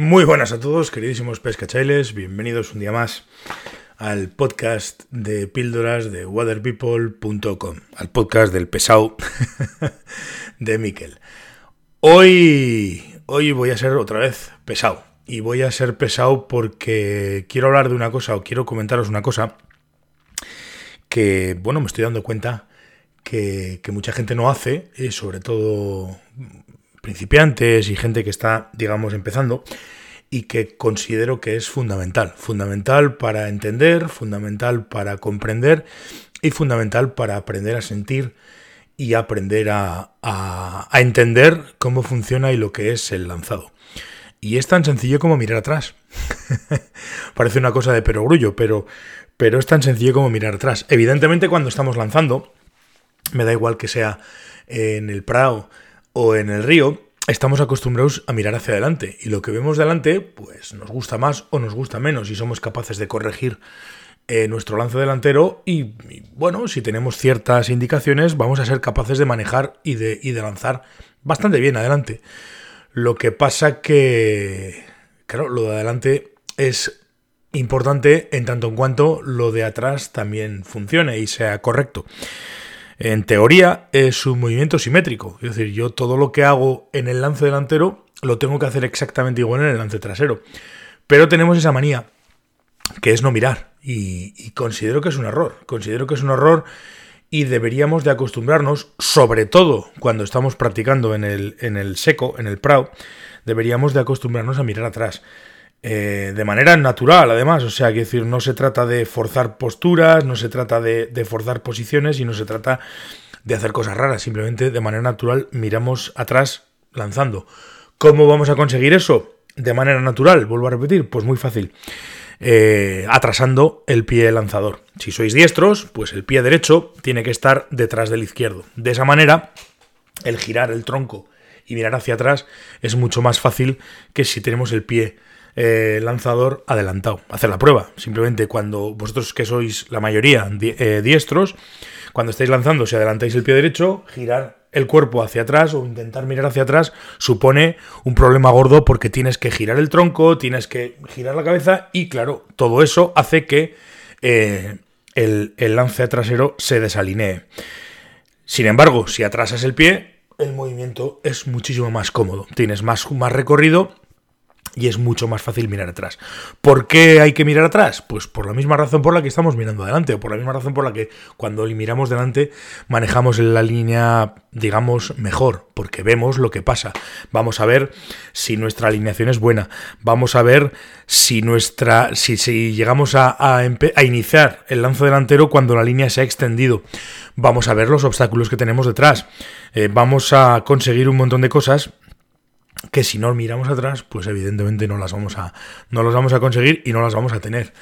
Muy buenas a todos, queridísimos pescachailes. Bienvenidos un día más al podcast de píldoras de waterpeople.com, al podcast del pesado de Miquel. Hoy, hoy voy a ser otra vez pesado. Y voy a ser pesado porque quiero hablar de una cosa o quiero comentaros una cosa que, bueno, me estoy dando cuenta que, mucha gente no hace, y sobre todo principiantes y gente que está, digamos, empezando, y que considero que es fundamental. Fundamental para entender, fundamental para comprender y fundamental para aprender a sentir y aprender a, a, entender cómo funciona y lo que es el lanzado. Y es tan sencillo como mirar atrás. Parece una cosa de perogrullo, pero, pero es tan sencillo como mirar atrás. Evidentemente cuando estamos lanzando, me da igual que sea en el Prado o en el río, estamos acostumbrados a mirar hacia adelante y lo que vemos delante pues nos gusta más o nos gusta menos y somos capaces de corregir eh, nuestro lance delantero y, bueno, si tenemos ciertas indicaciones vamos a ser capaces de manejar y de, y de lanzar bastante bien adelante. Lo que pasa que, claro, lo de adelante es importante en tanto en cuanto lo de atrás también funcione y sea correcto. En teoría es un movimiento simétrico, es decir, yo todo lo que hago en el lance delantero lo tengo que hacer exactamente igual en el lance trasero. Pero tenemos esa manía, que es no mirar, y, considero que es un error, considero que es un error y deberíamos de acostumbrarnos, sobre todo cuando estamos practicando en el, en el seco, en el prado, deberíamos de acostumbrarnos a mirar atrás. Eh, de manera natural, además. O sea, que decir, no se trata de forzar posturas, no se trata de, forzar posiciones y no se trata de hacer cosas raras. Simplemente de manera natural miramos atrás lanzando. ¿Cómo vamos a conseguir eso? De manera natural, vuelvo a repetir, pues muy fácil. Eh, atrasando el pie lanzador. Si sois diestros, pues el pie derecho tiene que estar detrás del izquierdo. De esa manera, el girar el tronco y mirar hacia atrás es mucho más fácil que si tenemos el pie eh, lanzador adelantado. Hacer la prueba. Simplemente cuando vosotros que sois la mayoría eh, diestros, cuando estáis lanzando, si adelantáis el pie derecho, girar el cuerpo hacia atrás o intentar mirar hacia atrás supone un problema gordo porque tienes que girar el tronco, tienes que girar la cabeza y claro, todo eso hace que eh, el, el lance trasero se desalinee. Sin embargo, si atrasas el pie, el movimiento es muchísimo más cómodo. Tienes más, más recorrido y es mucho más fácil mirar atrás. ¿Por qué hay que mirar atrás? Pues por la misma razón por la que estamos mirando adelante, o por la misma razón por la que cuando miramos delante manejamos la línea, digamos, mejor, porque vemos lo que pasa. Vamos a ver si nuestra alineación es buena. Vamos a ver si nuestra. si, llegamos a, a, iniciar el lanzo delantero cuando la línea se ha extendido. Vamos a ver los obstáculos que tenemos detrás. Eh, vamos a conseguir un montón de cosas que si no miramos atrás, pues evidentemente no las vamos a, no vamos a conseguir y no las vamos a tener.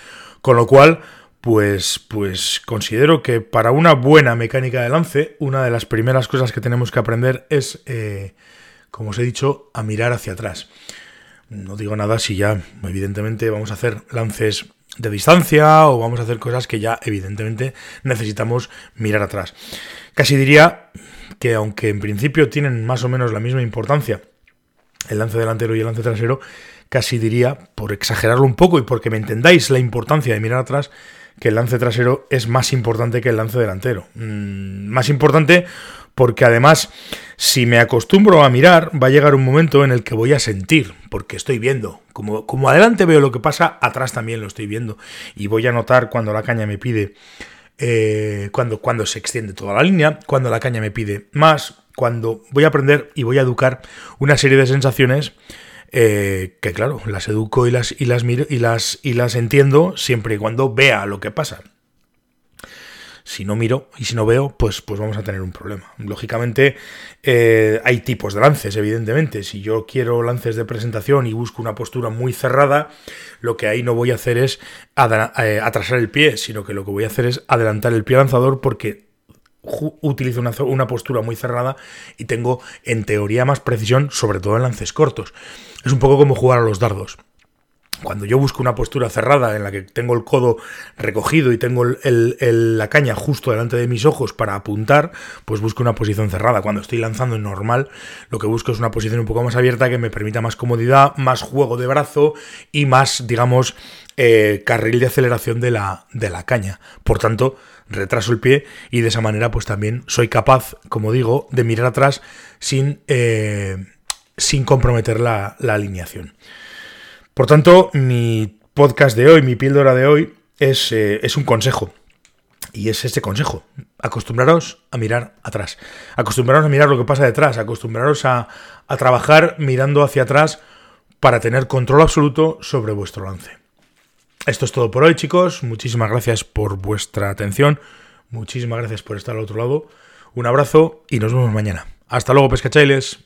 Con lo cual, pues, pues considero que para una buena mecánica de lance, una de las primeras cosas que tenemos que aprender es, eh, como os he dicho, a mirar hacia atrás. No digo nada si ya, evidentemente, vamos a hacer lances de distancia o vamos a hacer cosas que ya, evidentemente, necesitamos mirar atrás. Casi diría que aunque en principio tienen más o menos la misma importancia, el lance delantero y el lance trasero, casi diría, por exagerarlo un poco y porque me entendáis la importancia de mirar atrás, que el lance trasero es más importante que el lance delantero. Mm, más importante porque además, si me acostumbro a mirar, va a llegar un momento en el que voy a sentir, porque estoy viendo. Como, como adelante veo lo que pasa, atrás también lo estoy viendo. Y voy a notar cuando la caña me pide, eh, cuando, cuando se extiende toda la línea, cuando la caña me pide más, cuando voy a aprender y voy a educar una serie de sensaciones eh, que claro, las educo y las, y las miro y las, y las entiendo siempre y cuando vea lo que pasa. Si no miro y si no veo, pues, pues vamos a tener un problema. Lógicamente, eh, hay tipos de lances, evidentemente. Si yo quiero lances de presentación y busco una postura muy cerrada, lo que ahí no voy a hacer es eh, atrasar el pie, sino que lo que voy a hacer es adelantar el pie lanzador porque utilizo una, postura muy cerrada y tengo en teoría más precisión, sobre todo en lances cortos. Es un poco como jugar a los dardos. Cuando yo busco una postura cerrada en la que tengo el codo recogido y tengo la caña justo delante de mis ojos para apuntar, pues busco una posición cerrada. Cuando estoy lanzando en normal, lo que busco es una posición un poco más abierta que me permita más comodidad, más juego de brazo y más, digamos, eh, carril de aceleración de la, de la caña. Por tanto, retraso el pie y de esa manera pues también soy capaz, como digo, de mirar atrás sin, eh, sin comprometer la, la alineación. Por tanto, mi podcast de hoy, mi píldora de hoy, es, eh, es un consejo. Y es este consejo. Acostumbraros a mirar atrás. Acostumbraros a mirar lo que pasa detrás. Acostumbraros a, a trabajar mirando hacia atrás para tener control absoluto sobre vuestro lance. Esto es todo por hoy, chicos. Muchísimas gracias por vuestra atención. Muchísimas gracias por estar al otro lado. Un abrazo y nos vemos mañana. Hasta luego, pescachailes.